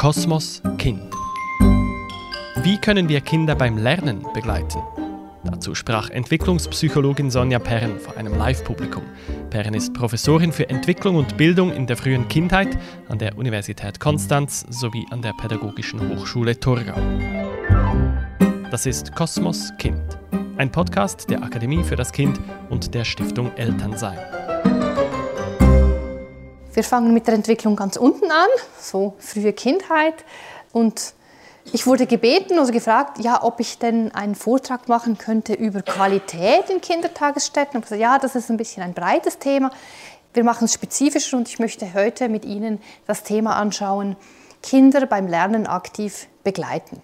Kosmos Kind. Wie können wir Kinder beim Lernen begleiten? Dazu sprach Entwicklungspsychologin Sonja Perren vor einem Live-Publikum. Perren ist Professorin für Entwicklung und Bildung in der frühen Kindheit an der Universität Konstanz sowie an der Pädagogischen Hochschule Torgau. Das ist Kosmos Kind, ein Podcast der Akademie für das Kind und der Stiftung Elternsein. Wir fangen mit der Entwicklung ganz unten an, so frühe Kindheit. Und ich wurde gebeten oder gefragt, ja, ob ich denn einen Vortrag machen könnte über Qualität in Kindertagesstätten. Ich habe gesagt, ja, das ist ein bisschen ein breites Thema. Wir machen es spezifischer und ich möchte heute mit Ihnen das Thema anschauen, Kinder beim Lernen aktiv begleiten.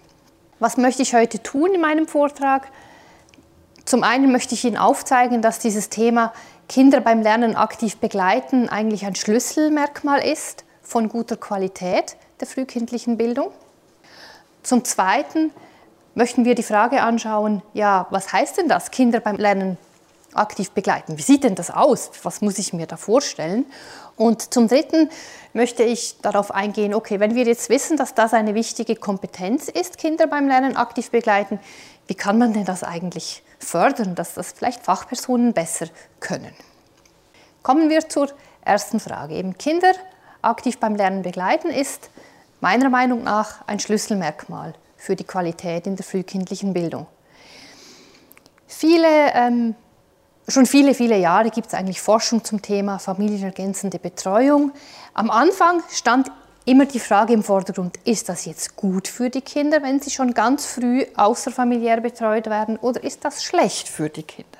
Was möchte ich heute tun in meinem Vortrag? Zum einen möchte ich Ihnen aufzeigen, dass dieses Thema Kinder beim Lernen aktiv begleiten eigentlich ein Schlüsselmerkmal ist von guter Qualität der frühkindlichen Bildung. Zum Zweiten möchten wir die Frage anschauen, ja, was heißt denn das, Kinder beim Lernen aktiv begleiten? Wie sieht denn das aus? Was muss ich mir da vorstellen? Und zum Dritten möchte ich darauf eingehen, okay, wenn wir jetzt wissen, dass das eine wichtige Kompetenz ist, Kinder beim Lernen aktiv begleiten, wie kann man denn das eigentlich fördern, dass das vielleicht Fachpersonen besser können? Kommen wir zur ersten Frage. Eben Kinder aktiv beim Lernen begleiten ist meiner Meinung nach ein Schlüsselmerkmal für die Qualität in der frühkindlichen Bildung. Viele, ähm, schon viele, viele Jahre gibt es eigentlich Forschung zum Thema familienergänzende Betreuung. Am Anfang stand immer die Frage im Vordergrund, ist das jetzt gut für die Kinder, wenn sie schon ganz früh außerfamiliär betreut werden, oder ist das schlecht für die Kinder?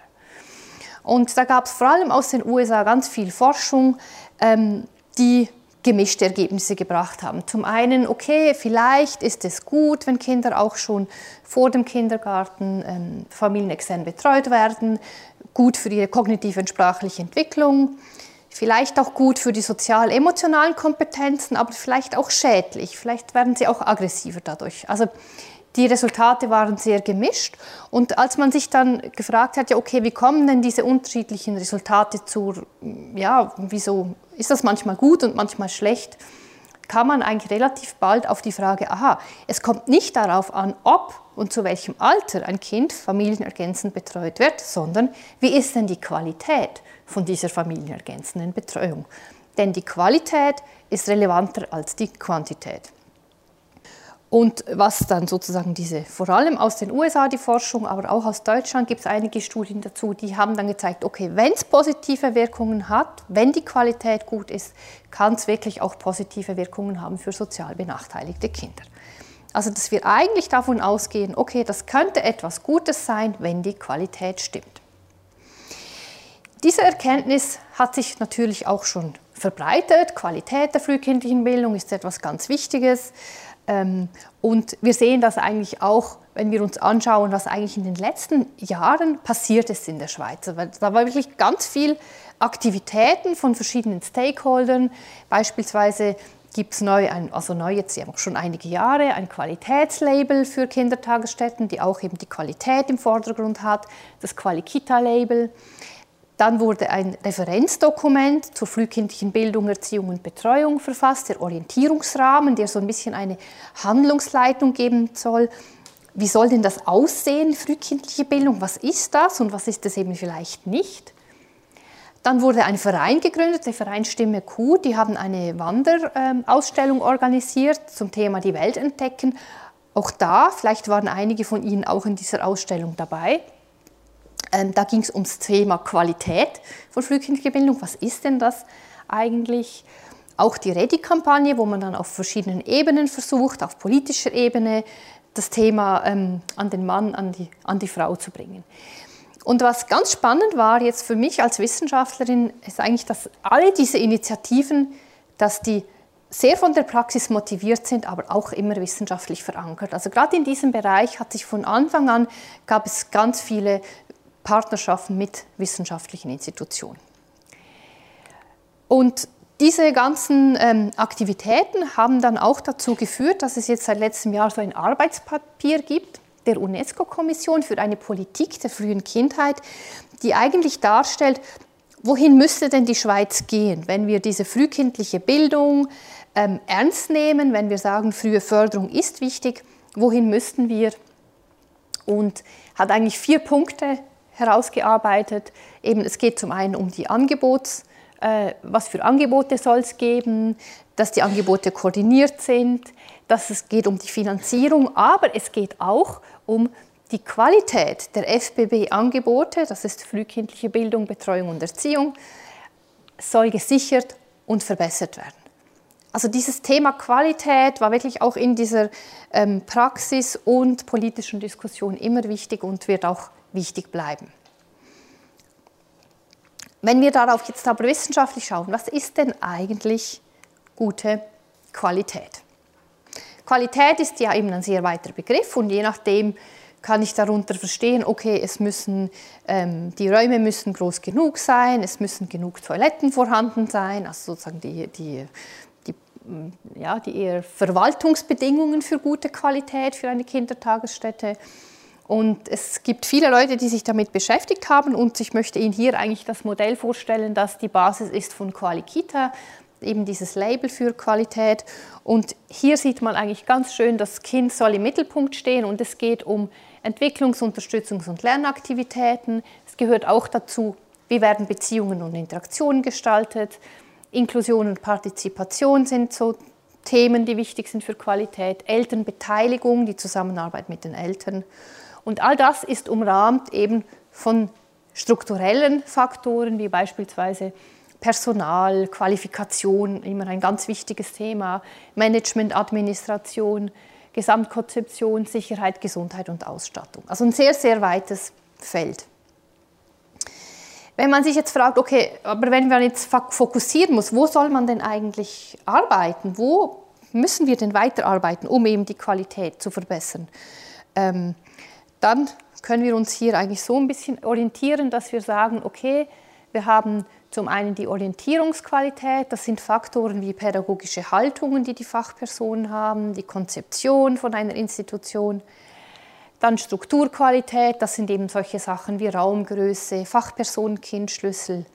Und da gab es vor allem aus den USA ganz viel Forschung, ähm, die gemischte Ergebnisse gebracht haben. Zum einen, okay, vielleicht ist es gut, wenn Kinder auch schon vor dem Kindergarten ähm, familienextern betreut werden, gut für ihre kognitive und sprachliche Entwicklung vielleicht auch gut für die sozial-emotionalen Kompetenzen, aber vielleicht auch schädlich. Vielleicht werden sie auch aggressiver dadurch. Also die Resultate waren sehr gemischt. Und als man sich dann gefragt hat, ja, okay, wie kommen denn diese unterschiedlichen Resultate zur, ja, wieso ist das manchmal gut und manchmal schlecht, kam man eigentlich relativ bald auf die Frage, aha, es kommt nicht darauf an, ob und zu welchem Alter ein Kind familienergänzend betreut wird, sondern wie ist denn die Qualität von dieser familienergänzenden Betreuung. Denn die Qualität ist relevanter als die Quantität. Und was dann sozusagen diese, vor allem aus den USA die Forschung, aber auch aus Deutschland gibt es einige Studien dazu, die haben dann gezeigt, okay, wenn es positive Wirkungen hat, wenn die Qualität gut ist, kann es wirklich auch positive Wirkungen haben für sozial benachteiligte Kinder. Also dass wir eigentlich davon ausgehen, okay, das könnte etwas Gutes sein, wenn die Qualität stimmt. Diese Erkenntnis hat sich natürlich auch schon verbreitet. Qualität der frühkindlichen Bildung ist etwas ganz Wichtiges. Ähm, und wir sehen das eigentlich auch, wenn wir uns anschauen, was eigentlich in den letzten Jahren passiert ist in der Schweiz. Da war wirklich ganz viel Aktivitäten von verschiedenen Stakeholdern. Beispielsweise gibt es neu, ein, also neu jetzt schon einige Jahre, ein Qualitätslabel für Kindertagesstätten, die auch eben die Qualität im Vordergrund hat, das Qualikita-Label. Dann wurde ein Referenzdokument zur frühkindlichen Bildung, Erziehung und Betreuung verfasst, der Orientierungsrahmen, der so ein bisschen eine Handlungsleitung geben soll. Wie soll denn das aussehen, frühkindliche Bildung? Was ist das und was ist es eben vielleicht nicht? Dann wurde ein Verein gegründet, der Verein Stimme Q. Die haben eine Wanderausstellung organisiert zum Thema die Welt entdecken. Auch da, vielleicht waren einige von Ihnen auch in dieser Ausstellung dabei. Ähm, da ging es ums Thema Qualität von frühkindlicher Bildung. Was ist denn das eigentlich? Auch die Ready-Kampagne, wo man dann auf verschiedenen Ebenen versucht, auf politischer Ebene, das Thema ähm, an den Mann, an die, an die Frau zu bringen. Und was ganz spannend war jetzt für mich als Wissenschaftlerin, ist eigentlich, dass alle diese Initiativen, dass die sehr von der Praxis motiviert sind, aber auch immer wissenschaftlich verankert. Also gerade in diesem Bereich hat sich von Anfang an, gab es ganz viele Partnerschaften mit wissenschaftlichen Institutionen. Und diese ganzen ähm, Aktivitäten haben dann auch dazu geführt, dass es jetzt seit letztem Jahr so ein Arbeitspapier gibt der UNESCO-Kommission für eine Politik der frühen Kindheit, die eigentlich darstellt, wohin müsste denn die Schweiz gehen, wenn wir diese frühkindliche Bildung ähm, ernst nehmen, wenn wir sagen, frühe Förderung ist wichtig, wohin müssten wir? Und hat eigentlich vier Punkte herausgearbeitet. Eben, es geht zum einen um die Angebots, äh, was für Angebote soll es geben, dass die Angebote koordiniert sind, dass es geht um die Finanzierung, aber es geht auch um die Qualität der FBB-Angebote, das ist frühkindliche Bildung, Betreuung und Erziehung, soll gesichert und verbessert werden. Also dieses Thema Qualität war wirklich auch in dieser ähm, Praxis und politischen Diskussion immer wichtig und wird auch wichtig bleiben. Wenn wir darauf jetzt aber wissenschaftlich schauen, was ist denn eigentlich gute Qualität? Qualität ist ja eben ein sehr weiter Begriff und je nachdem kann ich darunter verstehen, okay, es müssen, ähm, die Räume müssen groß genug sein, es müssen genug Toiletten vorhanden sein, also sozusagen die, die, die, ja, die eher Verwaltungsbedingungen für gute Qualität für eine Kindertagesstätte. Und es gibt viele Leute, die sich damit beschäftigt haben und ich möchte Ihnen hier eigentlich das Modell vorstellen, das die Basis ist von Qualikita, eben dieses Label für Qualität. Und hier sieht man eigentlich ganz schön, das Kind soll im Mittelpunkt stehen und es geht um Entwicklungs-, Unterstützungs- und Lernaktivitäten. Es gehört auch dazu, wie werden Beziehungen und Interaktionen gestaltet. Inklusion und Partizipation sind so Themen, die wichtig sind für Qualität. Elternbeteiligung, die Zusammenarbeit mit den Eltern. Und all das ist umrahmt eben von strukturellen Faktoren wie beispielsweise Personal, Qualifikation, immer ein ganz wichtiges Thema, Management, Administration, Gesamtkonzeption, Sicherheit, Gesundheit und Ausstattung. Also ein sehr, sehr weites Feld. Wenn man sich jetzt fragt, okay, aber wenn man jetzt fokussieren muss, wo soll man denn eigentlich arbeiten? Wo müssen wir denn weiterarbeiten, um eben die Qualität zu verbessern? Ähm, dann können wir uns hier eigentlich so ein bisschen orientieren, dass wir sagen, okay, wir haben zum einen die Orientierungsqualität, das sind Faktoren wie pädagogische Haltungen, die die Fachpersonen haben, die Konzeption von einer Institution, dann Strukturqualität, das sind eben solche Sachen wie Raumgröße, Fachpersonen-Kindschlüssel.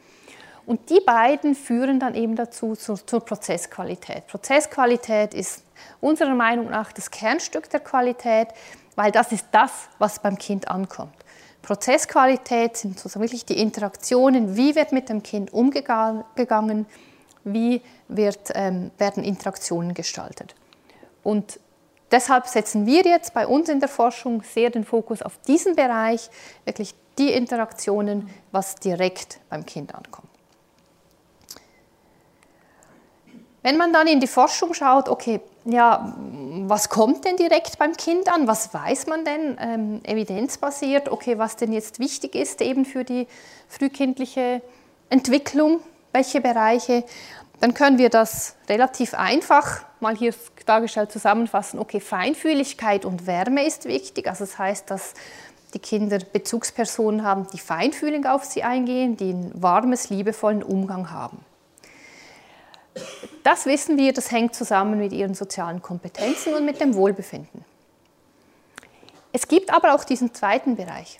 Und die beiden führen dann eben dazu zur, zur Prozessqualität. Prozessqualität ist unserer Meinung nach das Kernstück der Qualität weil das ist das, was beim Kind ankommt. Prozessqualität sind sozusagen wirklich die Interaktionen, wie wird mit dem Kind umgegangen, wie wird, ähm, werden Interaktionen gestaltet. Und deshalb setzen wir jetzt bei uns in der Forschung sehr den Fokus auf diesen Bereich, wirklich die Interaktionen, was direkt beim Kind ankommt. Wenn man dann in die Forschung schaut, okay, ja, was kommt denn direkt beim Kind an? Was weiß man denn ähm, evidenzbasiert? Okay, was denn jetzt wichtig ist eben für die frühkindliche Entwicklung, welche Bereiche? Dann können wir das relativ einfach mal hier dargestellt zusammenfassen. Okay, Feinfühligkeit und Wärme ist wichtig. Also das heißt, dass die Kinder Bezugspersonen haben, die feinfühlig auf sie eingehen, die einen warmes, liebevollen Umgang haben. Das wissen wir, das hängt zusammen mit ihren sozialen Kompetenzen und mit dem Wohlbefinden. Es gibt aber auch diesen zweiten Bereich,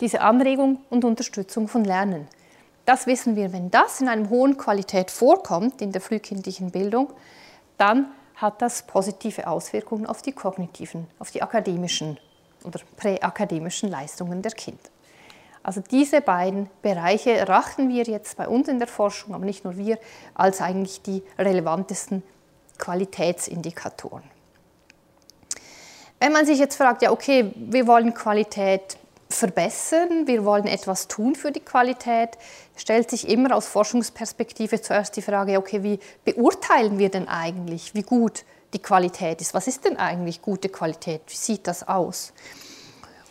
diese Anregung und Unterstützung von Lernen. Das wissen wir, wenn das in einer hohen Qualität vorkommt in der frühkindlichen Bildung, dann hat das positive Auswirkungen auf die kognitiven, auf die akademischen oder präakademischen Leistungen der Kinder. Also diese beiden Bereiche erachten wir jetzt bei uns in der Forschung, aber nicht nur wir, als eigentlich die relevantesten Qualitätsindikatoren. Wenn man sich jetzt fragt, ja okay, wir wollen Qualität verbessern, wir wollen etwas tun für die Qualität, stellt sich immer aus Forschungsperspektive zuerst die Frage, okay, wie beurteilen wir denn eigentlich, wie gut die Qualität ist? Was ist denn eigentlich gute Qualität? Wie sieht das aus?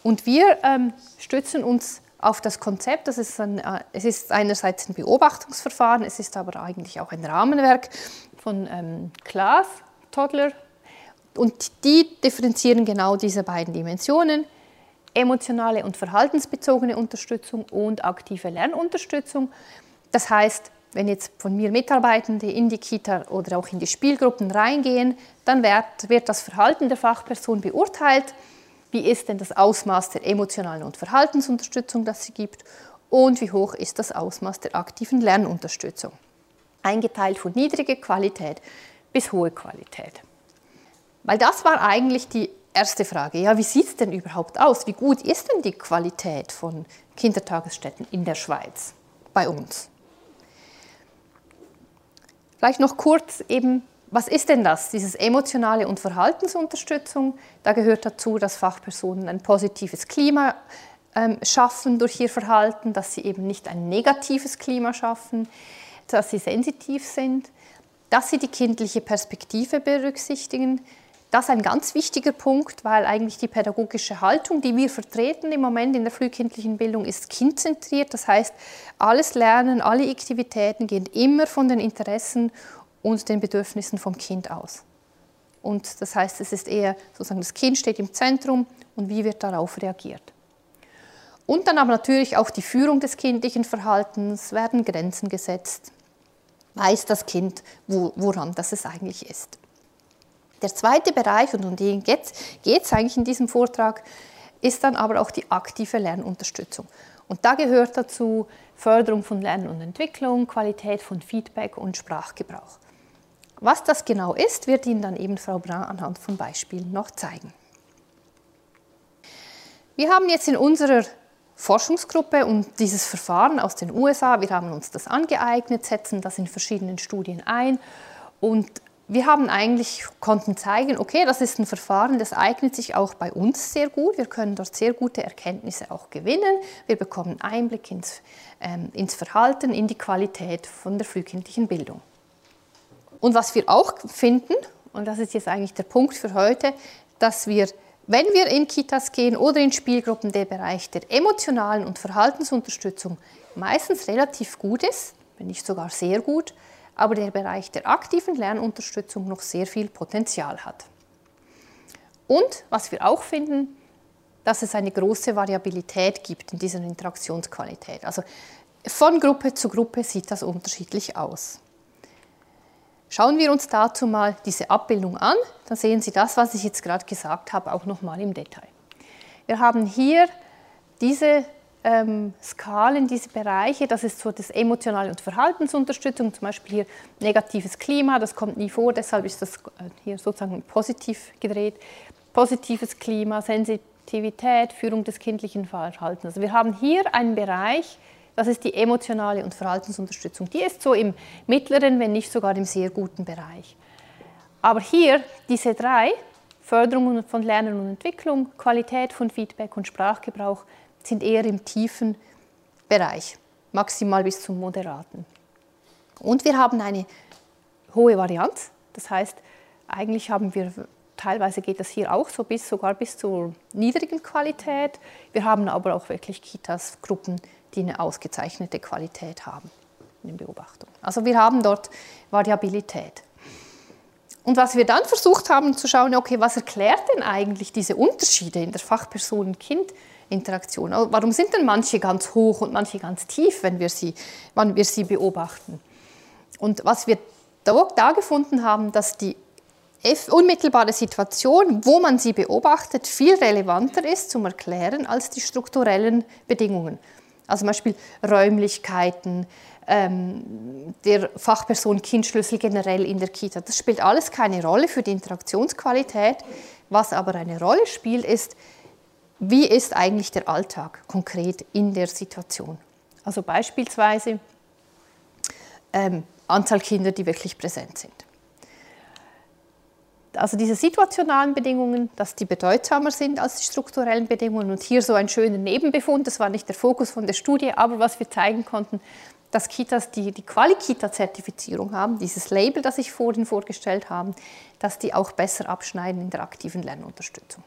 Und wir ähm, stützen uns auf das Konzept. Das ist ein, äh, es ist einerseits ein Beobachtungsverfahren, es ist aber eigentlich auch ein Rahmenwerk von ähm, Klaas, Toddler. Und die differenzieren genau diese beiden Dimensionen, emotionale und verhaltensbezogene Unterstützung und aktive Lernunterstützung. Das heißt, wenn jetzt von mir Mitarbeitende in die Kita oder auch in die Spielgruppen reingehen, dann wird, wird das Verhalten der Fachperson beurteilt wie ist denn das Ausmaß der emotionalen und Verhaltensunterstützung, das sie gibt und wie hoch ist das Ausmaß der aktiven Lernunterstützung. Eingeteilt von niedriger Qualität bis hohe Qualität. Weil das war eigentlich die erste Frage. Ja, wie sieht es denn überhaupt aus? Wie gut ist denn die Qualität von Kindertagesstätten in der Schweiz bei uns? Vielleicht noch kurz eben, was ist denn das? Dieses emotionale und Verhaltensunterstützung. Da gehört dazu, dass Fachpersonen ein positives Klima ähm, schaffen durch ihr Verhalten, dass sie eben nicht ein negatives Klima schaffen, dass sie sensitiv sind, dass sie die kindliche Perspektive berücksichtigen, das ist ein ganz wichtiger Punkt, weil eigentlich die pädagogische Haltung, die wir vertreten im Moment in der frühkindlichen Bildung, ist kindzentriert. Das heißt, alles Lernen, alle Aktivitäten gehen immer von den Interessen und den Bedürfnissen vom Kind aus. Und das heißt, es ist eher sozusagen das Kind steht im Zentrum und wie wird darauf reagiert. Und dann aber natürlich auch die Führung des kindlichen Verhaltens, werden Grenzen gesetzt, weiß das Kind, woran das es eigentlich ist. Der zweite Bereich, und um den geht es eigentlich in diesem Vortrag, ist dann aber auch die aktive Lernunterstützung. Und da gehört dazu Förderung von Lernen und Entwicklung, Qualität von Feedback und Sprachgebrauch. Was das genau ist, wird Ihnen dann eben Frau Brun anhand von Beispielen noch zeigen. Wir haben jetzt in unserer Forschungsgruppe und dieses Verfahren aus den USA, wir haben uns das angeeignet, setzen das in verschiedenen Studien ein und wir haben eigentlich, konnten zeigen, okay, das ist ein Verfahren, das eignet sich auch bei uns sehr gut. Wir können dort sehr gute Erkenntnisse auch gewinnen. Wir bekommen Einblick ins, ähm, ins Verhalten, in die Qualität von der frühkindlichen Bildung. Und was wir auch finden, und das ist jetzt eigentlich der Punkt für heute, dass wir, wenn wir in Kitas gehen oder in Spielgruppen, der Bereich der emotionalen und Verhaltensunterstützung meistens relativ gut ist, wenn nicht sogar sehr gut, aber der Bereich der aktiven Lernunterstützung noch sehr viel Potenzial hat. Und was wir auch finden, dass es eine große Variabilität gibt in dieser Interaktionsqualität. Also von Gruppe zu Gruppe sieht das unterschiedlich aus. Schauen wir uns dazu mal diese Abbildung an, dann sehen Sie das, was ich jetzt gerade gesagt habe, auch nochmal im Detail. Wir haben hier diese ähm, Skalen, diese Bereiche, das ist so das emotionale und Verhaltensunterstützung, zum Beispiel hier negatives Klima, das kommt nie vor, deshalb ist das äh, hier sozusagen positiv gedreht. Positives Klima, Sensitivität, Führung des kindlichen Verhaltens. Also wir haben hier einen Bereich, das ist die emotionale und Verhaltensunterstützung. Die ist so im mittleren, wenn nicht sogar im sehr guten Bereich. Aber hier diese drei, Förderung von Lernen und Entwicklung, Qualität von Feedback und Sprachgebrauch, sind eher im tiefen Bereich, maximal bis zum moderaten. Und wir haben eine hohe Varianz, das heißt, eigentlich haben wir teilweise geht das hier auch so bis sogar bis zur niedrigen Qualität. Wir haben aber auch wirklich Kitas, Gruppen, die eine ausgezeichnete Qualität haben in den Beobachtungen. Also wir haben dort Variabilität. Und was wir dann versucht haben zu schauen, okay, was erklärt denn eigentlich diese Unterschiede in der Fachpersonen-Kind? Interaktion. Warum sind denn manche ganz hoch und manche ganz tief, wenn wir sie, wenn wir sie beobachten? Und was wir da, da gefunden haben, dass die unmittelbare Situation, wo man sie beobachtet, viel relevanter ist zum Erklären als die strukturellen Bedingungen. Also zum Beispiel Räumlichkeiten, ähm, der Fachperson Kindschlüssel generell in der Kita. Das spielt alles keine Rolle für die Interaktionsqualität. Was aber eine Rolle spielt, ist, wie ist eigentlich der Alltag konkret in der Situation. Also beispielsweise ähm, Anzahl Kinder, die wirklich präsent sind. Also diese situationalen Bedingungen, dass die bedeutsamer sind als die strukturellen Bedingungen. Und hier so ein schöner Nebenbefund, das war nicht der Fokus von der Studie, aber was wir zeigen konnten, dass Kitas, die die Quali-Kita-Zertifizierung haben, dieses Label, das ich vorhin vorgestellt habe, dass die auch besser abschneiden in der aktiven Lernunterstützung.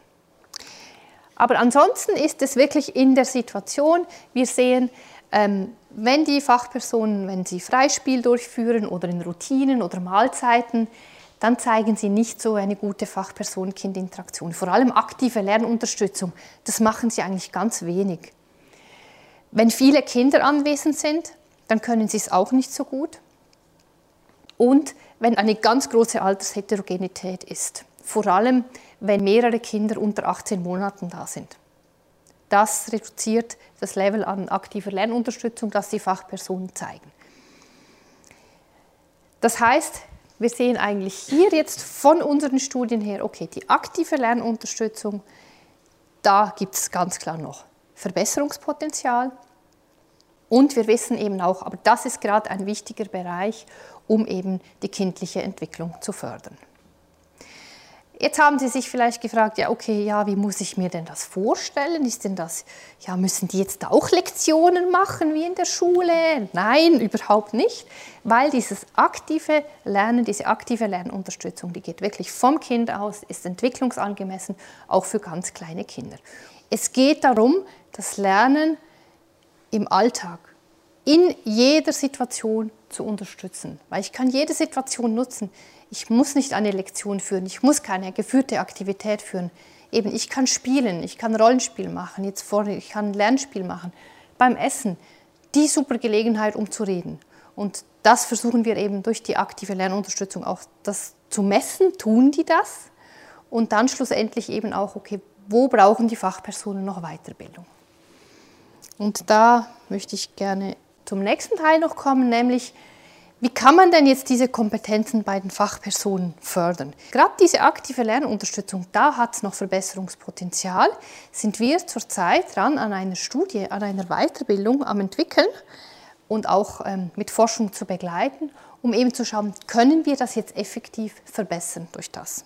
Aber ansonsten ist es wirklich in der Situation, wir sehen, ähm, wenn die Fachpersonen, wenn sie Freispiel durchführen oder in Routinen oder Mahlzeiten, dann zeigen sie nicht so eine gute Fachperson-Kind-Interaktion. Vor allem aktive Lernunterstützung, das machen sie eigentlich ganz wenig. Wenn viele Kinder anwesend sind, dann können sie es auch nicht so gut. Und wenn eine ganz große Altersheterogenität ist, vor allem wenn mehrere Kinder unter 18 Monaten da sind. Das reduziert das Level an aktiver Lernunterstützung, das die Fachpersonen zeigen. Das heißt, wir sehen eigentlich hier jetzt von unseren Studien her, okay, die aktive Lernunterstützung, da gibt es ganz klar noch Verbesserungspotenzial. Und wir wissen eben auch, aber das ist gerade ein wichtiger Bereich, um eben die kindliche Entwicklung zu fördern. Jetzt haben Sie sich vielleicht gefragt, ja, okay, ja, wie muss ich mir denn das vorstellen? Ist denn das, ja, müssen die jetzt auch Lektionen machen wie in der Schule? Nein, überhaupt nicht, weil dieses aktive Lernen, diese aktive Lernunterstützung, die geht wirklich vom Kind aus, ist entwicklungsangemessen, auch für ganz kleine Kinder. Es geht darum, das Lernen im Alltag, in jeder Situation zu unterstützen, weil ich kann jede Situation nutzen. Ich muss nicht eine Lektion führen, ich muss keine geführte Aktivität führen. Eben, ich kann spielen, ich kann Rollenspiel machen, jetzt vor, ich kann Lernspiel machen. Beim Essen, die super Gelegenheit, um zu reden. Und das versuchen wir eben durch die aktive Lernunterstützung auch das zu messen, tun die das? Und dann schlussendlich eben auch, okay, wo brauchen die Fachpersonen noch Weiterbildung? Und da möchte ich gerne zum nächsten Teil noch kommen, nämlich wie kann man denn jetzt diese Kompetenzen bei den Fachpersonen fördern? Gerade diese aktive Lernunterstützung, da hat es noch Verbesserungspotenzial. Sind wir zurzeit dran an einer Studie, an einer Weiterbildung am entwickeln und auch ähm, mit Forschung zu begleiten, um eben zu schauen, können wir das jetzt effektiv verbessern durch das.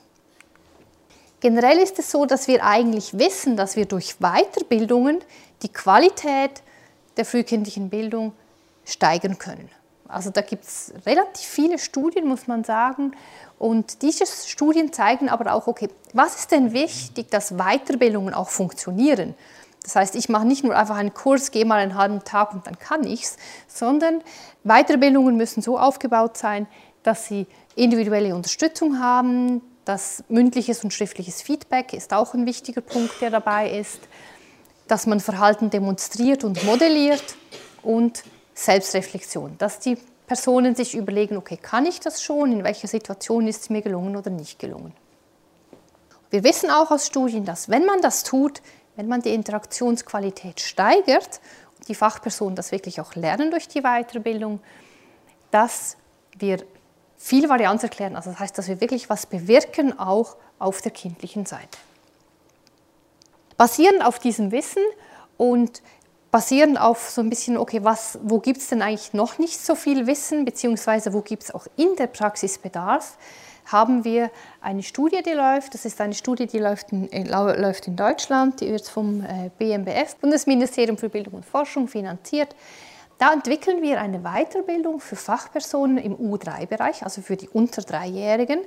Generell ist es so, dass wir eigentlich wissen, dass wir durch Weiterbildungen die Qualität der frühkindlichen Bildung steigern können. Also da gibt es relativ viele Studien, muss man sagen. Und diese Studien zeigen aber auch, okay, was ist denn wichtig, dass Weiterbildungen auch funktionieren? Das heißt, ich mache nicht nur einfach einen Kurs, gehe mal einen halben Tag und dann kann ich es, sondern Weiterbildungen müssen so aufgebaut sein, dass sie individuelle Unterstützung haben, dass mündliches und schriftliches Feedback ist auch ein wichtiger Punkt, der dabei ist, dass man Verhalten demonstriert und modelliert und Selbstreflexion, dass die Personen sich überlegen, okay, kann ich das schon, in welcher Situation ist es mir gelungen oder nicht gelungen. Wir wissen auch aus Studien, dass wenn man das tut, wenn man die Interaktionsqualität steigert und die Fachpersonen das wirklich auch lernen durch die Weiterbildung, dass wir viel Varianz erklären. Also das heißt, dass wir wirklich was bewirken, auch auf der kindlichen Seite. Basierend auf diesem Wissen und basierend auf so ein bisschen, okay, was, wo gibt es denn eigentlich noch nicht so viel Wissen, beziehungsweise wo gibt es auch in der Praxis Bedarf, haben wir eine Studie, die läuft. Das ist eine Studie, die läuft in, äh, läuft in Deutschland, die wird vom äh, BMBF, Bundesministerium für Bildung und Forschung, finanziert. Da entwickeln wir eine Weiterbildung für Fachpersonen im U3-Bereich, also für die unter Dreijährigen,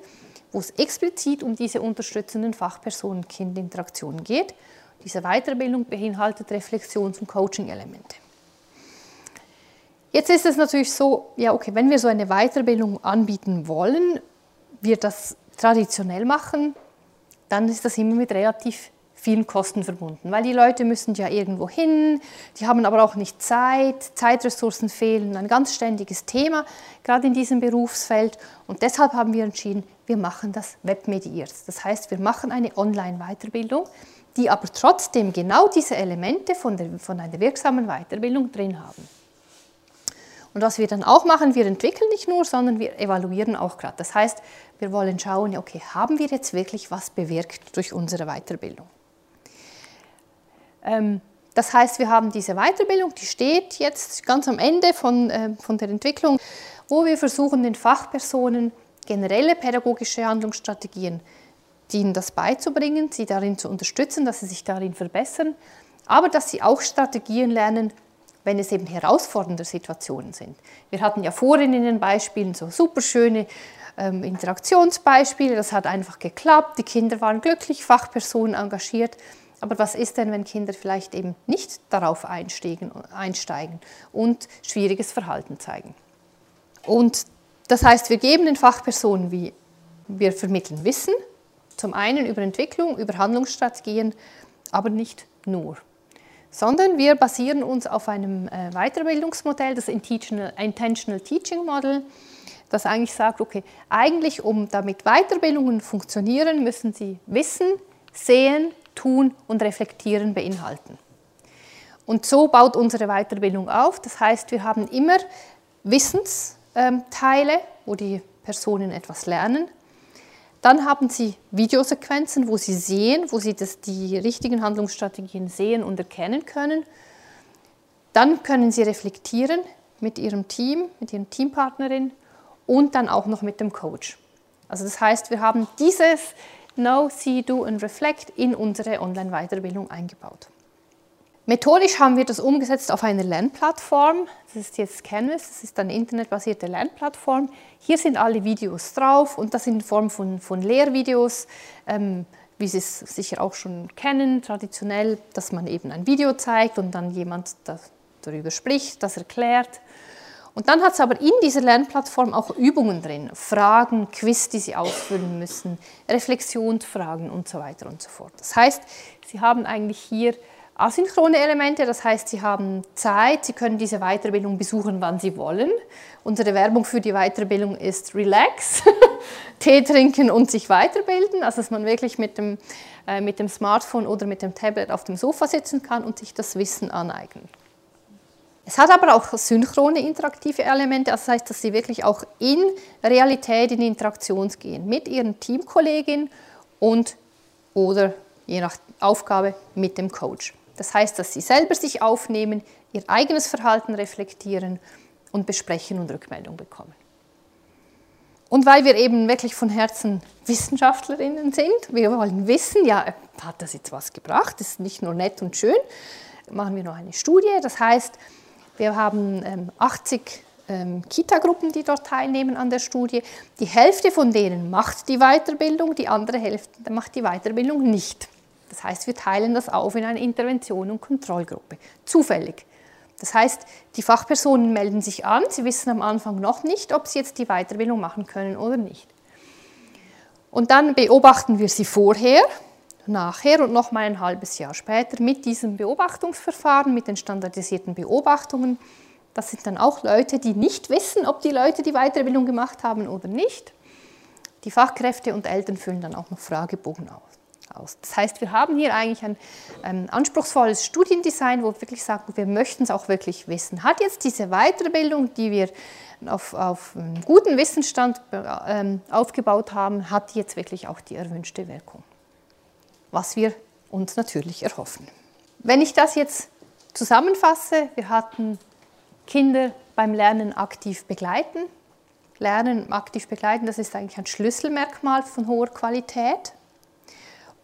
wo es explizit um diese unterstützenden Fachpersonen-Kind-Interaktionen geht. Diese Weiterbildung beinhaltet Reflexions- und Coaching-Elemente. Jetzt ist es natürlich so, ja okay, wenn wir so eine Weiterbildung anbieten wollen, wir das traditionell machen, dann ist das immer mit relativ vielen Kosten verbunden, weil die Leute müssen ja irgendwo hin, die haben aber auch nicht Zeit, Zeitressourcen fehlen, ein ganz ständiges Thema, gerade in diesem Berufsfeld. Und deshalb haben wir entschieden, wir machen das webmediiert. Das heißt, wir machen eine Online-Weiterbildung, die aber trotzdem genau diese Elemente von, der, von einer wirksamen Weiterbildung drin haben. Und was wir dann auch machen, wir entwickeln nicht nur, sondern wir evaluieren auch gerade. Das heißt, wir wollen schauen, okay, haben wir jetzt wirklich was bewirkt durch unsere Weiterbildung? Ähm, das heißt, wir haben diese Weiterbildung, die steht jetzt ganz am Ende von, äh, von der Entwicklung, wo wir versuchen, den Fachpersonen generelle pädagogische Handlungsstrategien ihnen das beizubringen, sie darin zu unterstützen, dass sie sich darin verbessern, aber dass sie auch Strategien lernen, wenn es eben herausfordernde Situationen sind. Wir hatten ja vorhin in den Beispielen so superschöne ähm, Interaktionsbeispiele, das hat einfach geklappt, die Kinder waren glücklich, Fachpersonen engagiert. Aber was ist denn, wenn Kinder vielleicht eben nicht darauf einsteigen, einsteigen und schwieriges Verhalten zeigen? Und das heißt, wir geben den Fachpersonen wie wir vermitteln Wissen, zum einen über Entwicklung, über Handlungsstrategien, aber nicht nur. Sondern wir basieren uns auf einem äh, Weiterbildungsmodell, das Intentional, Teaching Model, das eigentlich sagt, okay, eigentlich um damit Weiterbildungen funktionieren, müssen sie Wissen, Sehen, Tun und Reflektieren beinhalten. Und so baut unsere Weiterbildung auf. Das heißt, wir haben immer Wissensteile, wo die Personen etwas lernen. Dann haben Sie Videosequenzen, wo Sie sehen, wo Sie das, die richtigen Handlungsstrategien sehen und erkennen können. Dann können Sie reflektieren mit Ihrem Team, mit Ihren Teampartnerin und dann auch noch mit dem Coach. Also das heißt, wir haben dieses Know, See, Do und Reflect in unsere Online-Weiterbildung eingebaut. Methodisch haben wir das umgesetzt auf einer Lernplattform. Das ist jetzt Canvas, das ist eine internetbasierte Lernplattform. Hier sind alle Videos drauf und das in Form von, von Lehrvideos, ähm, wie Sie es sicher auch schon kennen, traditionell, dass man eben ein Video zeigt und dann jemand darüber spricht, das erklärt. Und dann hat es aber in dieser Lernplattform auch Übungen drin, Fragen, Quiz, die Sie ausfüllen müssen, Reflexionsfragen und so weiter und so fort. Das heißt, Sie haben eigentlich hier asynchrone Elemente, das heißt, Sie haben Zeit, Sie können diese Weiterbildung besuchen, wann Sie wollen. Unsere Werbung für die Weiterbildung ist Relax, Tee trinken und sich weiterbilden, also dass man wirklich mit dem, äh, mit dem Smartphone oder mit dem Tablet auf dem Sofa sitzen kann und sich das Wissen aneignen. Es hat aber auch synchrone interaktive Elemente, das heißt, dass Sie wirklich auch in Realität in Interaktion gehen mit Ihren Teamkolleginnen und oder je nach Aufgabe mit dem Coach. Das heißt, dass sie selber sich aufnehmen, ihr eigenes Verhalten reflektieren und besprechen und Rückmeldung bekommen. Und weil wir eben wirklich von Herzen Wissenschaftlerinnen sind, wir wollen wissen, ja, hat das jetzt was gebracht, das ist nicht nur nett und schön, machen wir noch eine Studie. Das heißt, wir haben 80 ähm, ähm, Kita-Gruppen, die dort teilnehmen an der Studie. Die Hälfte von denen macht die Weiterbildung, die andere Hälfte macht die Weiterbildung nicht. Das heißt, wir teilen das auf in eine Intervention- und Kontrollgruppe. Zufällig. Das heißt, die Fachpersonen melden sich an, sie wissen am Anfang noch nicht, ob sie jetzt die Weiterbildung machen können oder nicht. Und dann beobachten wir sie vorher, nachher und noch mal ein halbes Jahr später mit diesem Beobachtungsverfahren, mit den standardisierten Beobachtungen. Das sind dann auch Leute, die nicht wissen, ob die Leute die Weiterbildung gemacht haben oder nicht. Die Fachkräfte und Eltern füllen dann auch noch Fragebogen aus aus. Das heißt, wir haben hier eigentlich ein, ein anspruchsvolles Studiendesign, wo wir wirklich sagen, wir möchten es auch wirklich wissen. Hat jetzt diese Weiterbildung, die wir auf, auf einem guten Wissensstand ähm, aufgebaut haben, hat jetzt wirklich auch die erwünschte Wirkung? Was wir uns natürlich erhoffen. Wenn ich das jetzt zusammenfasse, wir hatten Kinder beim Lernen aktiv begleiten. Lernen aktiv begleiten, das ist eigentlich ein Schlüsselmerkmal von hoher Qualität.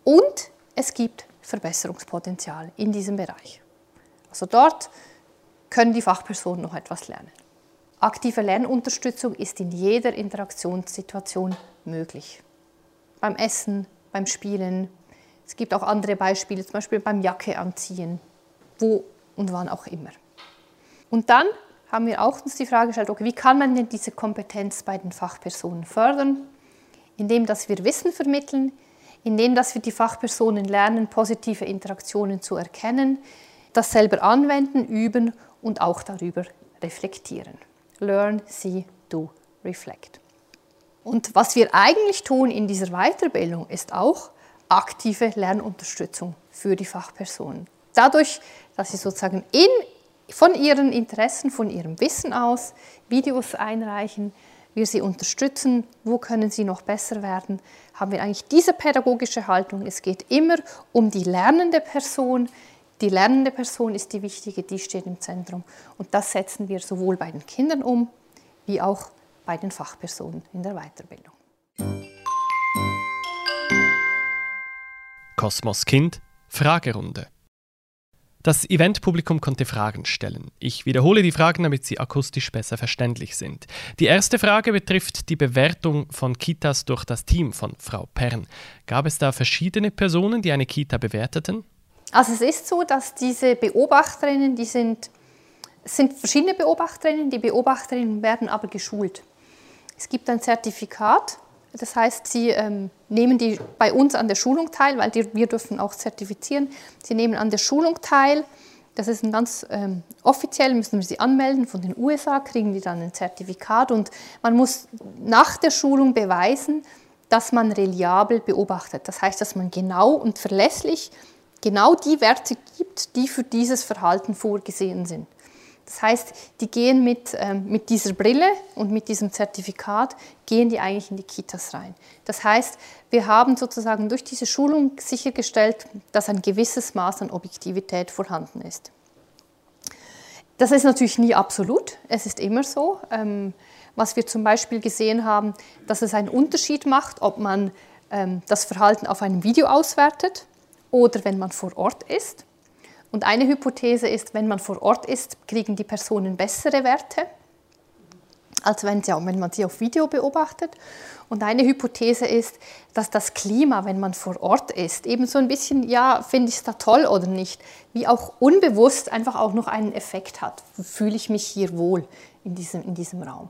Und es gibt Verbesserungspotenzial in diesem Bereich. Also dort können die Fachpersonen noch etwas lernen. Aktive Lernunterstützung ist in jeder Interaktionssituation möglich. Beim Essen, beim Spielen. Es gibt auch andere Beispiele, zum Beispiel beim Jacke anziehen, wo und wann auch immer. Und dann haben wir auch uns die Frage gestellt, okay, wie kann man denn diese Kompetenz bei den Fachpersonen fördern? Indem dass wir Wissen vermitteln, indem dass wir die Fachpersonen lernen, positive Interaktionen zu erkennen, das selber anwenden, üben und auch darüber reflektieren. Learn, see, do, reflect. Und was wir eigentlich tun in dieser Weiterbildung ist auch aktive Lernunterstützung für die Fachpersonen. Dadurch, dass sie sozusagen in, von ihren Interessen, von ihrem Wissen aus Videos einreichen, wir sie unterstützen, wo können sie noch besser werden, haben wir eigentlich diese pädagogische Haltung. Es geht immer um die lernende Person. Die lernende Person ist die wichtige, die steht im Zentrum. Und das setzen wir sowohl bei den Kindern um, wie auch bei den Fachpersonen in der Weiterbildung. Kosmos Kind Fragerunde das Eventpublikum konnte Fragen stellen. Ich wiederhole die Fragen, damit sie akustisch besser verständlich sind. Die erste Frage betrifft die Bewertung von Kitas durch das Team von Frau Pern. Gab es da verschiedene Personen, die eine Kita bewerteten? Also es ist so, dass diese Beobachterinnen, die sind, es sind verschiedene Beobachterinnen, die Beobachterinnen werden aber geschult. Es gibt ein Zertifikat, das heißt, sie ähm, nehmen die bei uns an der Schulung teil, weil die, wir dürfen auch zertifizieren. Sie nehmen an der Schulung teil. Das ist ein ganz ähm, offiziell, müssen wir sie anmelden von den USA, kriegen die dann ein Zertifikat und man muss nach der Schulung beweisen, dass man reliabel beobachtet. Das heißt, dass man genau und verlässlich genau die Werte gibt, die für dieses Verhalten vorgesehen sind. Das heißt, die gehen mit, ähm, mit dieser Brille und mit diesem Zertifikat, gehen die eigentlich in die Kitas rein. Das heißt, wir haben sozusagen durch diese Schulung sichergestellt, dass ein gewisses Maß an Objektivität vorhanden ist. Das ist natürlich nie absolut, es ist immer so. Ähm, was wir zum Beispiel gesehen haben, dass es einen Unterschied macht, ob man ähm, das Verhalten auf einem Video auswertet oder wenn man vor Ort ist. Und eine Hypothese ist, wenn man vor Ort ist, kriegen die Personen bessere Werte, als wenn, sie, wenn man sie auf Video beobachtet. Und eine Hypothese ist, dass das Klima, wenn man vor Ort ist, eben so ein bisschen, ja, finde ich es da toll oder nicht, wie auch unbewusst einfach auch noch einen Effekt hat. Fühle ich mich hier wohl in diesem, in diesem Raum.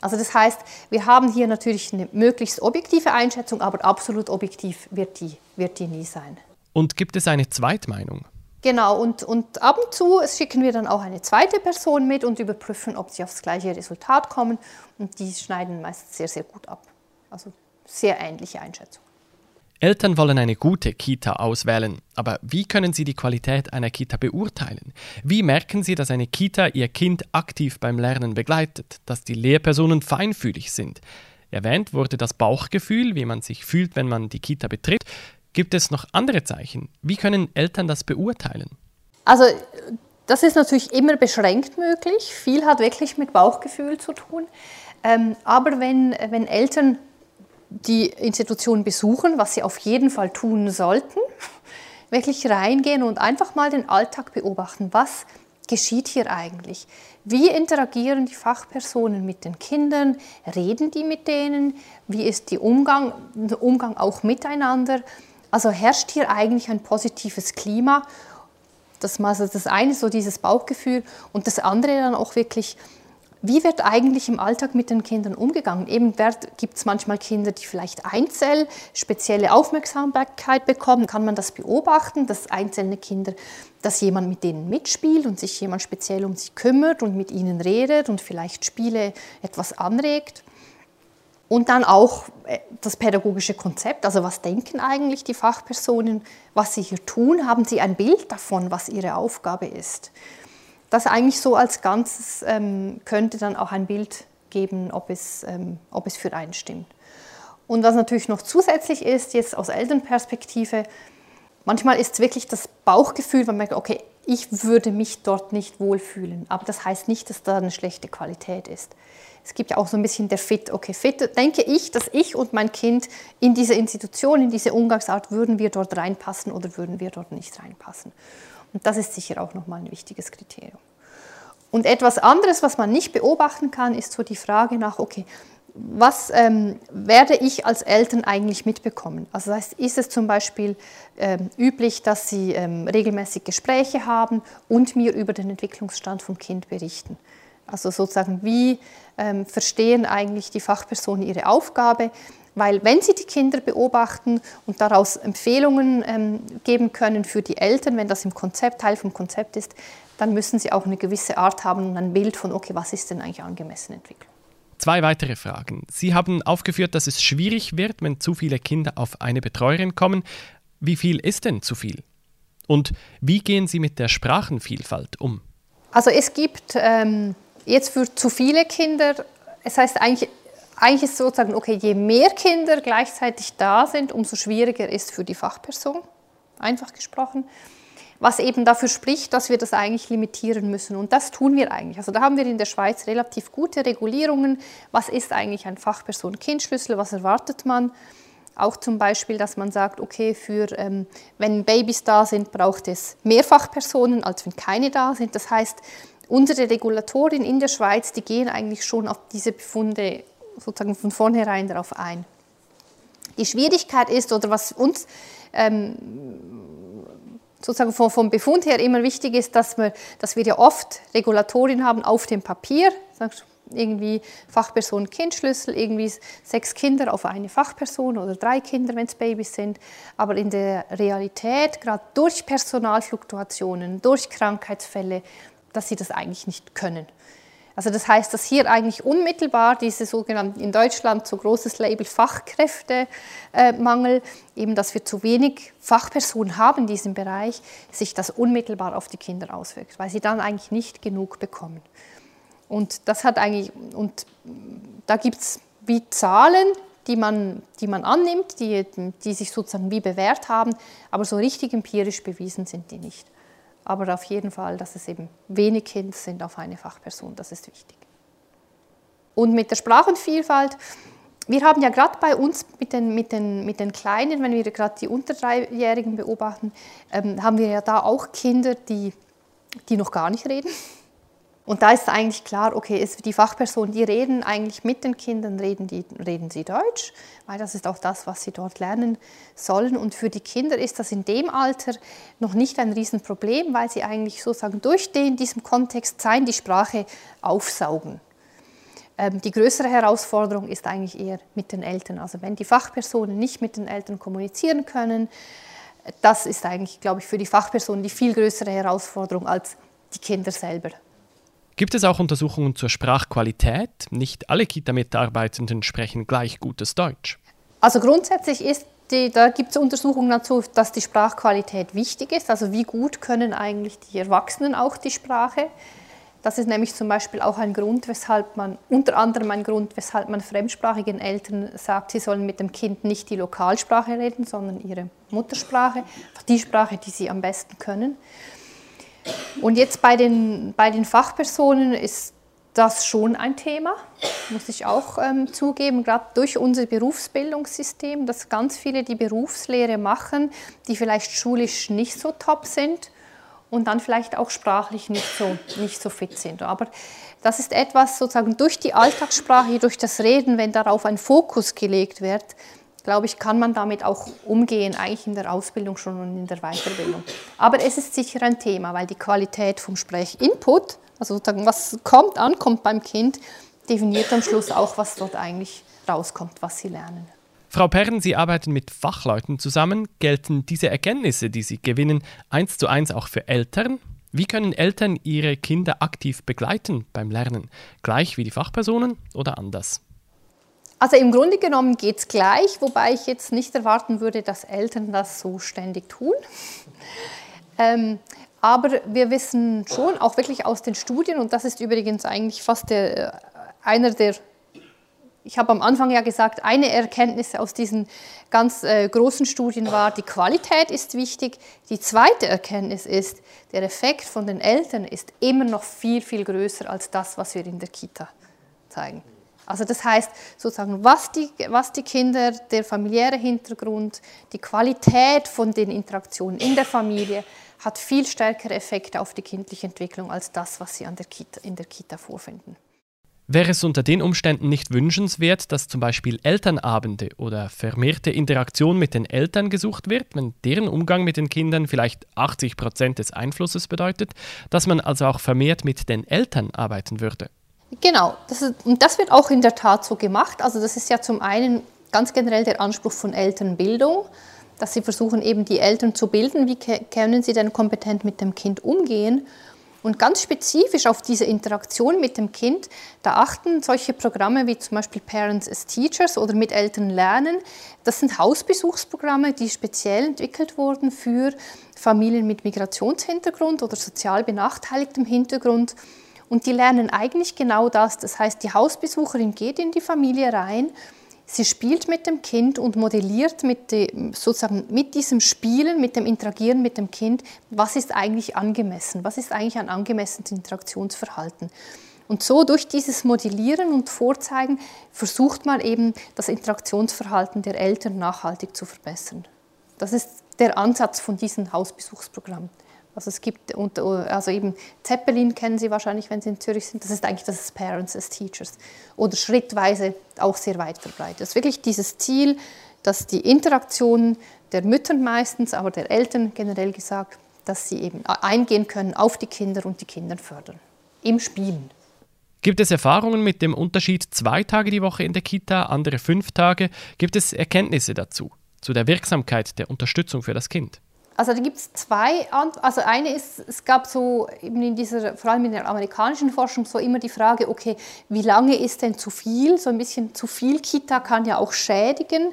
Also das heißt, wir haben hier natürlich eine möglichst objektive Einschätzung, aber absolut objektiv wird die, wird die nie sein. Und gibt es eine Zweitmeinung? Genau, und, und ab und zu schicken wir dann auch eine zweite Person mit und überprüfen, ob sie aufs gleiche Resultat kommen. Und die schneiden meist sehr, sehr gut ab. Also sehr ähnliche Einschätzung. Eltern wollen eine gute Kita auswählen, aber wie können sie die Qualität einer Kita beurteilen? Wie merken sie, dass eine Kita ihr Kind aktiv beim Lernen begleitet, dass die Lehrpersonen feinfühlig sind? Erwähnt wurde das Bauchgefühl, wie man sich fühlt, wenn man die Kita betritt. Gibt es noch andere Zeichen? Wie können Eltern das beurteilen? Also das ist natürlich immer beschränkt möglich. Viel hat wirklich mit Bauchgefühl zu tun. Ähm, aber wenn, wenn Eltern die Institution besuchen, was sie auf jeden Fall tun sollten, wirklich reingehen und einfach mal den Alltag beobachten. Was geschieht hier eigentlich? Wie interagieren die Fachpersonen mit den Kindern? Reden die mit denen? Wie ist die Umgang, der Umgang auch miteinander? Also herrscht hier eigentlich ein positives Klima. Das, also das eine so dieses Bauchgefühl und das andere dann auch wirklich wie wird eigentlich im Alltag mit den Kindern umgegangen? Eben gibt es manchmal Kinder, die vielleicht einzeln spezielle Aufmerksamkeit bekommen. Kann man das beobachten, dass einzelne Kinder, dass jemand mit denen mitspielt und sich jemand speziell um sie kümmert und mit ihnen redet und vielleicht Spiele etwas anregt? Und dann auch äh, das pädagogische Konzept, also was denken eigentlich die Fachpersonen, was sie hier tun? Haben sie ein Bild davon, was ihre Aufgabe ist? das eigentlich so als Ganzes ähm, könnte dann auch ein Bild geben, ob es, ähm, ob es für einen stimmt. Und was natürlich noch zusätzlich ist, jetzt aus Elternperspektive, manchmal ist es wirklich das Bauchgefühl, man merkt, okay, ich würde mich dort nicht wohlfühlen. Aber das heißt nicht, dass da eine schlechte Qualität ist. Es gibt ja auch so ein bisschen der Fit. Okay, Fit, denke ich, dass ich und mein Kind in diese Institution, in diese Umgangsart, würden wir dort reinpassen oder würden wir dort nicht reinpassen. Und das ist sicher auch nochmal ein wichtiges Kriterium. Und etwas anderes, was man nicht beobachten kann, ist so die Frage nach, okay, was ähm, werde ich als Eltern eigentlich mitbekommen? Also das heißt, ist es zum Beispiel ähm, üblich, dass Sie ähm, regelmäßig Gespräche haben und mir über den Entwicklungsstand vom Kind berichten? Also sozusagen, wie ähm, verstehen eigentlich die Fachpersonen ihre Aufgabe? Weil wenn Sie die Kinder beobachten und daraus Empfehlungen ähm, geben können für die Eltern, wenn das im Konzept Teil vom Konzept ist, dann müssen Sie auch eine gewisse Art haben und ein Bild von, okay, was ist denn eigentlich angemessene Entwicklung. Zwei weitere Fragen. Sie haben aufgeführt, dass es schwierig wird, wenn zu viele Kinder auf eine Betreuerin kommen. Wie viel ist denn zu viel? Und wie gehen Sie mit der Sprachenvielfalt um? Also es gibt ähm, jetzt für zu viele Kinder, es heißt eigentlich, eigentlich ist es sozusagen, okay, je mehr Kinder gleichzeitig da sind, umso schwieriger ist für die Fachperson, einfach gesprochen. Was eben dafür spricht, dass wir das eigentlich limitieren müssen. Und das tun wir eigentlich. Also da haben wir in der Schweiz relativ gute Regulierungen. Was ist eigentlich ein Fachperson-Kind-Schlüssel? Was erwartet man? Auch zum Beispiel, dass man sagt, okay, für, ähm, wenn Babys da sind, braucht es mehr Fachpersonen, als wenn keine da sind. Das heißt, unsere Regulatoren in der Schweiz, die gehen eigentlich schon auf diese Befunde sozusagen von vornherein darauf ein. Die Schwierigkeit ist, oder was uns ähm, sozusagen vom, vom, Befund her immer wichtig ist, dass wir, dass wir ja oft Regulatorien haben auf dem Papier, irgendwie Fachperson Kindschlüssel, irgendwie sechs Kinder auf eine Fachperson oder drei Kinder, wenn es Babys sind. Aber in der Realität, gerade durch Personalfluktuationen, durch Krankheitsfälle, dass sie das eigentlich nicht können. Also das heißt, dass hier eigentlich unmittelbar diese sogenannten in Deutschland so großes Label Fachkräftemangel, eben dass wir zu wenig Fachpersonen haben in diesem Bereich, sich das unmittelbar auf die Kinder auswirkt, weil sie dann eigentlich nicht genug bekommen. Und das hat eigentlich, und da gibt es wie Zahlen, die man, die man annimmt, die, die sich sozusagen wie bewährt haben, aber so richtig empirisch bewiesen sind die nicht. Aber auf jeden Fall, dass es eben wenig Kinder sind auf eine Fachperson, das ist wichtig. Und mit der Sprachenvielfalt, wir haben ja gerade bei uns mit den, mit, den, mit den Kleinen, wenn wir gerade die unter Dreijährigen beobachten, ähm, haben wir ja da auch Kinder, die, die noch gar nicht reden. Und da ist eigentlich klar, okay, es, die Fachpersonen, die reden eigentlich mit den Kindern, reden, die, reden sie Deutsch, weil das ist auch das, was sie dort lernen sollen. Und für die Kinder ist das in dem Alter noch nicht ein Riesenproblem, weil sie eigentlich sozusagen durch den, diesem Kontext sein, die Sprache aufsaugen. Ähm, die größere Herausforderung ist eigentlich eher mit den Eltern. Also wenn die Fachpersonen nicht mit den Eltern kommunizieren können, das ist eigentlich, glaube ich, für die Fachpersonen die viel größere Herausforderung als die Kinder selber. Gibt es auch Untersuchungen zur Sprachqualität? Nicht alle Kita-Mitarbeitenden sprechen gleich gutes Deutsch. Also grundsätzlich ist die, da gibt es Untersuchungen dazu, dass die Sprachqualität wichtig ist. Also wie gut können eigentlich die Erwachsenen auch die Sprache? Das ist nämlich zum Beispiel auch ein Grund, weshalb man, unter anderem ein Grund, weshalb man fremdsprachigen Eltern sagt, sie sollen mit dem Kind nicht die Lokalsprache reden, sondern ihre Muttersprache, die Sprache, die sie am besten können. Und jetzt bei den, bei den Fachpersonen ist das schon ein Thema, muss ich auch ähm, zugeben, gerade durch unser Berufsbildungssystem, dass ganz viele die Berufslehre machen, die vielleicht schulisch nicht so top sind und dann vielleicht auch sprachlich nicht so, nicht so fit sind. Aber das ist etwas sozusagen durch die Alltagssprache, durch das Reden, wenn darauf ein Fokus gelegt wird, glaube ich, kann man damit auch umgehen, eigentlich in der Ausbildung schon und in der Weiterbildung. Aber es ist sicher ein Thema, weil die Qualität vom Sprechinput, also sozusagen was kommt, ankommt beim Kind, definiert am Schluss auch, was dort eigentlich rauskommt, was sie lernen. Frau Perren, Sie arbeiten mit Fachleuten zusammen. Gelten diese Erkenntnisse, die Sie gewinnen, eins zu eins auch für Eltern? Wie können Eltern ihre Kinder aktiv begleiten beim Lernen? Gleich wie die Fachpersonen oder anders? Also im Grunde genommen geht es gleich, wobei ich jetzt nicht erwarten würde, dass Eltern das so ständig tun. Ähm, aber wir wissen schon, auch wirklich aus den Studien, und das ist übrigens eigentlich fast der, äh, einer der, ich habe am Anfang ja gesagt, eine Erkenntnis aus diesen ganz äh, großen Studien war, die Qualität ist wichtig. Die zweite Erkenntnis ist, der Effekt von den Eltern ist immer noch viel, viel größer als das, was wir in der Kita zeigen. Also das heißt sozusagen, was die, was die Kinder, der familiäre Hintergrund, die Qualität von den Interaktionen in der Familie hat viel stärkere Effekte auf die kindliche Entwicklung als das, was sie an der Kita, in der Kita vorfinden. Wäre es unter den Umständen nicht wünschenswert, dass zum Beispiel Elternabende oder vermehrte Interaktion mit den Eltern gesucht wird, wenn deren Umgang mit den Kindern vielleicht 80 Prozent des Einflusses bedeutet, dass man also auch vermehrt mit den Eltern arbeiten würde? Genau, das ist, und das wird auch in der Tat so gemacht. Also das ist ja zum einen ganz generell der Anspruch von Elternbildung, dass sie versuchen eben die Eltern zu bilden, wie können sie denn kompetent mit dem Kind umgehen. Und ganz spezifisch auf diese Interaktion mit dem Kind, da achten solche Programme wie zum Beispiel Parents as Teachers oder mit Eltern lernen. Das sind Hausbesuchsprogramme, die speziell entwickelt wurden für Familien mit Migrationshintergrund oder sozial benachteiligtem Hintergrund. Und die lernen eigentlich genau das. Das heißt, die Hausbesucherin geht in die Familie rein, sie spielt mit dem Kind und modelliert mit, dem, sozusagen mit diesem Spielen, mit dem Interagieren mit dem Kind, was ist eigentlich angemessen, was ist eigentlich ein angemessenes Interaktionsverhalten. Und so durch dieses Modellieren und Vorzeigen versucht man eben das Interaktionsverhalten der Eltern nachhaltig zu verbessern. Das ist der Ansatz von diesem Hausbesuchsprogramm. Also es gibt, also eben Zeppelin kennen Sie wahrscheinlich, wenn Sie in Zürich sind, das ist eigentlich das Parents as Teachers. Oder schrittweise auch sehr weit verbreitet. Das ist wirklich dieses Ziel, dass die Interaktion der Mütter meistens, aber der Eltern generell gesagt, dass sie eben eingehen können auf die Kinder und die Kinder fördern. Im Spielen. Gibt es Erfahrungen mit dem Unterschied zwei Tage die Woche in der Kita, andere fünf Tage? Gibt es Erkenntnisse dazu, zu der Wirksamkeit der Unterstützung für das Kind? Also da gibt es zwei, also eine ist, es gab so eben in dieser, vor allem in der amerikanischen Forschung so immer die Frage, okay, wie lange ist denn zu viel? So ein bisschen zu viel Kita kann ja auch schädigen.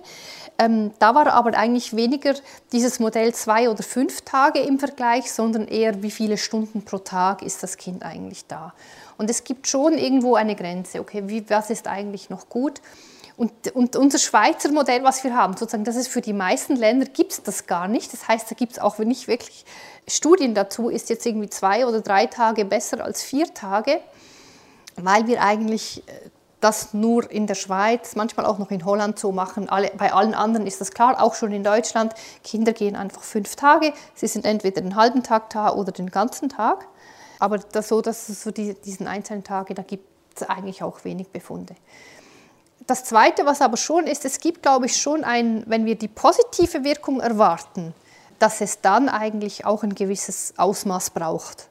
Ähm, da war aber eigentlich weniger dieses Modell zwei oder fünf Tage im Vergleich, sondern eher wie viele Stunden pro Tag ist das Kind eigentlich da. Und es gibt schon irgendwo eine Grenze, okay, wie, was ist eigentlich noch gut? Und, und, unser Schweizer Modell, was wir haben, sozusagen, das ist für die meisten Länder gibt es das gar nicht. Das heißt, da gibt es auch nicht wirklich Studien dazu, ist jetzt irgendwie zwei oder drei Tage besser als vier Tage, weil wir eigentlich äh, das nur in der Schweiz, manchmal auch noch in Holland so machen. Alle, bei allen anderen ist das klar, auch schon in Deutschland. Kinder gehen einfach fünf Tage. Sie sind entweder den halben Tag da oder den ganzen Tag. Aber das so, dass es so die, diesen einzelnen Tage, da gibt es eigentlich auch wenig Befunde. Das Zweite, was aber schon ist, es gibt, glaube ich, schon ein, wenn wir die positive Wirkung erwarten, dass es dann eigentlich auch ein gewisses Ausmaß braucht.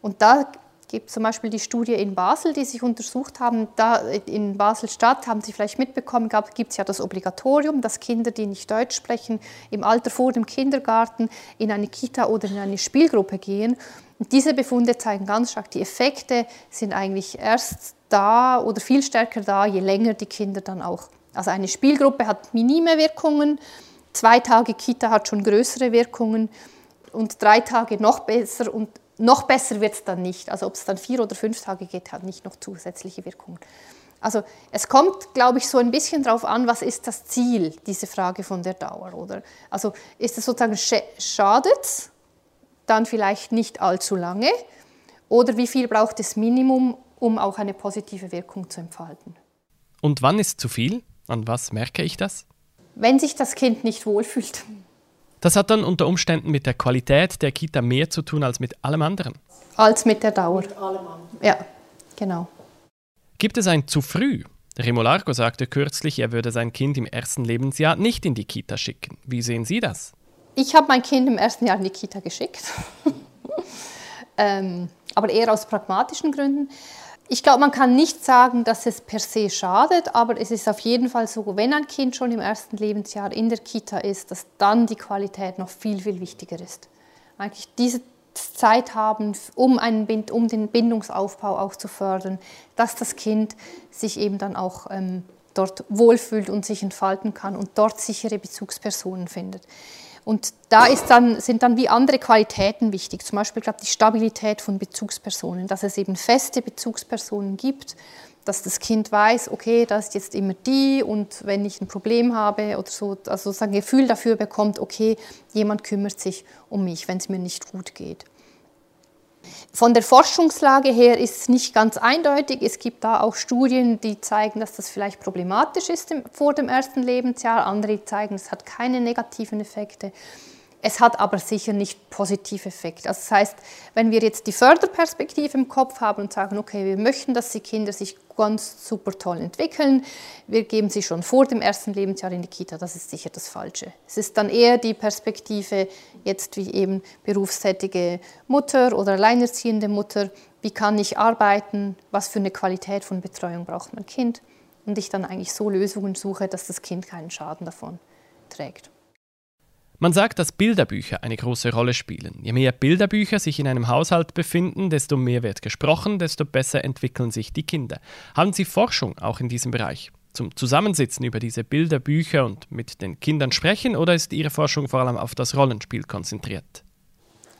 Und da gibt zum Beispiel die Studie in Basel, die sich untersucht haben. Da in Basel-Stadt haben Sie vielleicht mitbekommen, gibt es ja das Obligatorium, dass Kinder, die nicht Deutsch sprechen, im Alter vor dem Kindergarten in eine Kita oder in eine Spielgruppe gehen. Und diese Befunde zeigen ganz stark, die Effekte sind eigentlich erst da oder viel stärker da, je länger die Kinder dann auch. Also eine Spielgruppe hat minime Wirkungen, zwei Tage Kita hat schon größere Wirkungen und drei Tage noch besser und noch besser wird es dann nicht. Also ob es dann vier oder fünf Tage geht, hat nicht noch zusätzliche Wirkungen. Also es kommt, glaube ich, so ein bisschen darauf an, was ist das Ziel, diese Frage von der Dauer, oder? Also ist es sozusagen, schadet es dann vielleicht nicht allzu lange oder wie viel braucht es Minimum, um auch eine positive Wirkung zu entfalten. Und wann ist zu viel? An was merke ich das? Wenn sich das Kind nicht wohlfühlt. Das hat dann unter Umständen mit der Qualität der Kita mehr zu tun als mit allem anderen. Als mit der Dauer. Mit allem anderen. Ja, genau. Gibt es ein zu früh? Remo Largo sagte kürzlich, er würde sein Kind im ersten Lebensjahr nicht in die Kita schicken. Wie sehen Sie das? Ich habe mein Kind im ersten Jahr in die Kita geschickt, ähm, aber eher aus pragmatischen Gründen. Ich glaube, man kann nicht sagen, dass es per se schadet, aber es ist auf jeden Fall so, wenn ein Kind schon im ersten Lebensjahr in der Kita ist, dass dann die Qualität noch viel, viel wichtiger ist. Eigentlich diese Zeit haben, um, einen, um den Bindungsaufbau auch zu fördern, dass das Kind sich eben dann auch ähm, dort wohlfühlt und sich entfalten kann und dort sichere Bezugspersonen findet. Und da dann, sind dann wie andere Qualitäten wichtig, zum Beispiel glaube die Stabilität von Bezugspersonen, dass es eben feste Bezugspersonen gibt, dass das Kind weiß, okay, das ist jetzt immer die und wenn ich ein Problem habe oder so, also ein Gefühl dafür bekommt, okay, jemand kümmert sich um mich, wenn es mir nicht gut geht. Von der Forschungslage her ist es nicht ganz eindeutig. Es gibt da auch Studien, die zeigen, dass das vielleicht problematisch ist vor dem ersten Lebensjahr. Andere zeigen, es hat keine negativen Effekte. Es hat aber sicher nicht positive Effekte. Also das heißt, wenn wir jetzt die Förderperspektive im Kopf haben und sagen, okay, wir möchten, dass die Kinder sich ganz super toll entwickeln, wir geben sie schon vor dem ersten Lebensjahr in die Kita, das ist sicher das Falsche. Es ist dann eher die Perspektive, jetzt wie eben berufstätige Mutter oder alleinerziehende Mutter, wie kann ich arbeiten, was für eine Qualität von Betreuung braucht mein Kind und ich dann eigentlich so Lösungen suche, dass das Kind keinen Schaden davon trägt. Man sagt, dass Bilderbücher eine große Rolle spielen. Je mehr Bilderbücher sich in einem Haushalt befinden, desto mehr wird gesprochen, desto besser entwickeln sich die Kinder. Haben Sie Forschung auch in diesem Bereich? Zum Zusammensitzen über diese Bilderbücher und mit den Kindern sprechen oder ist Ihre Forschung vor allem auf das Rollenspiel konzentriert?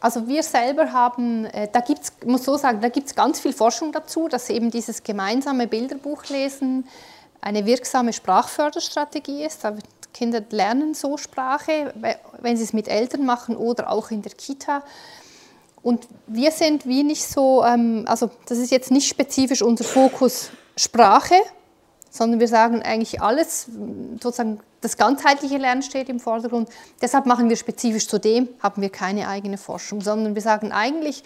Also wir selber haben, äh, da gibt's, muss so sagen, da gibt es ganz viel Forschung dazu, dass eben dieses gemeinsame Bilderbuchlesen eine wirksame Sprachförderstrategie ist. Da Kinder lernen so Sprache, wenn sie es mit Eltern machen oder auch in der Kita. Und wir sind wie nicht so, ähm, also das ist jetzt nicht spezifisch unser Fokus Sprache, sondern wir sagen eigentlich alles, sozusagen das ganzheitliche Lernen steht im Vordergrund. Deshalb machen wir spezifisch zu dem, haben wir keine eigene Forschung, sondern wir sagen eigentlich,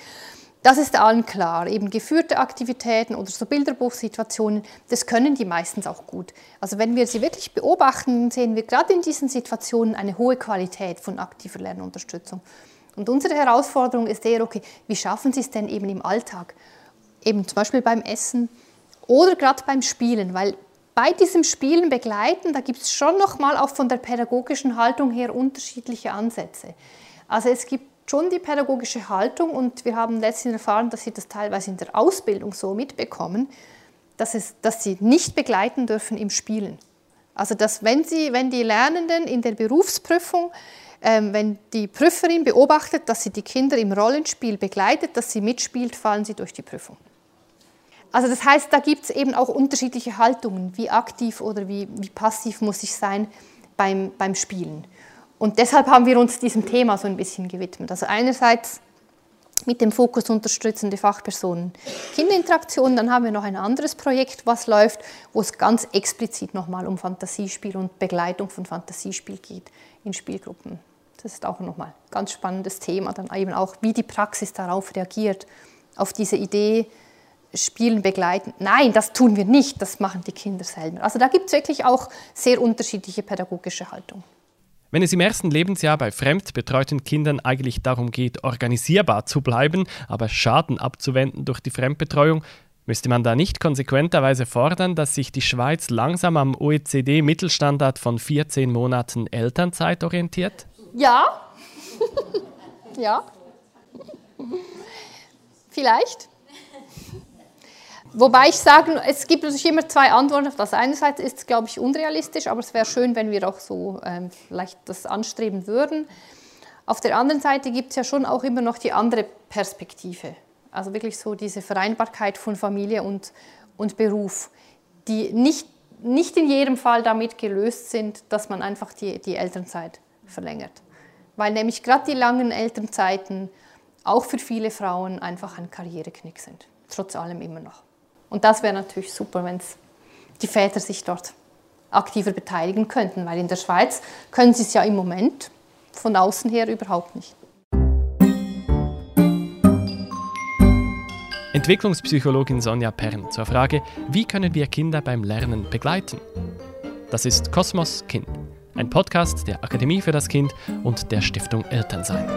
das ist allen klar. Eben geführte Aktivitäten oder so Bilderbuchsituationen, das können die meistens auch gut. Also wenn wir sie wirklich beobachten, sehen wir gerade in diesen Situationen eine hohe Qualität von aktiver Lernunterstützung. Und unsere Herausforderung ist eher, okay, wie schaffen Sie es denn eben im Alltag? Eben zum Beispiel beim Essen oder gerade beim Spielen, weil bei diesem Spielen begleiten, da gibt es schon nochmal auch von der pädagogischen Haltung her unterschiedliche Ansätze. Also es gibt schon die pädagogische Haltung und wir haben letztens erfahren, dass sie das teilweise in der Ausbildung so mitbekommen, dass, es, dass sie nicht begleiten dürfen im Spielen. Also dass wenn, sie, wenn die Lernenden in der Berufsprüfung, ähm, wenn die Prüferin beobachtet, dass sie die Kinder im Rollenspiel begleitet, dass sie mitspielt, fallen sie durch die Prüfung. Also das heißt, da gibt es eben auch unterschiedliche Haltungen, wie aktiv oder wie, wie passiv muss ich sein beim, beim Spielen. Und deshalb haben wir uns diesem Thema so ein bisschen gewidmet. Also einerseits mit dem Fokus unterstützende Fachpersonen Kinderinteraktion, dann haben wir noch ein anderes Projekt, was läuft, wo es ganz explizit nochmal um Fantasiespiel und Begleitung von Fantasiespiel geht in Spielgruppen. Das ist auch nochmal ein ganz spannendes Thema, dann eben auch, wie die Praxis darauf reagiert, auf diese Idee, Spielen begleiten. Nein, das tun wir nicht, das machen die Kinder selber. Also da gibt es wirklich auch sehr unterschiedliche pädagogische Haltungen. Wenn es im ersten Lebensjahr bei fremdbetreuten Kindern eigentlich darum geht, organisierbar zu bleiben, aber Schaden abzuwenden durch die Fremdbetreuung, müsste man da nicht konsequenterweise fordern, dass sich die Schweiz langsam am OECD-Mittelstandard von 14 Monaten Elternzeit orientiert? Ja. ja. Vielleicht. Wobei ich sage, es gibt natürlich immer zwei Antworten auf das. Einerseits ist es, glaube ich, unrealistisch, aber es wäre schön, wenn wir auch so ähm, vielleicht das anstreben würden. Auf der anderen Seite gibt es ja schon auch immer noch die andere Perspektive. Also wirklich so diese Vereinbarkeit von Familie und, und Beruf, die nicht, nicht in jedem Fall damit gelöst sind, dass man einfach die, die Elternzeit verlängert. Weil nämlich gerade die langen Elternzeiten auch für viele Frauen einfach ein Karriereknick sind. Trotz allem immer noch. Und das wäre natürlich super, wenn die Väter sich dort aktiver beteiligen könnten, weil in der Schweiz können sie es ja im Moment von außen her überhaupt nicht. Entwicklungspsychologin Sonja Pern zur Frage, wie können wir Kinder beim Lernen begleiten? Das ist Kosmos Kind, ein Podcast der Akademie für das Kind und der Stiftung Elternsein.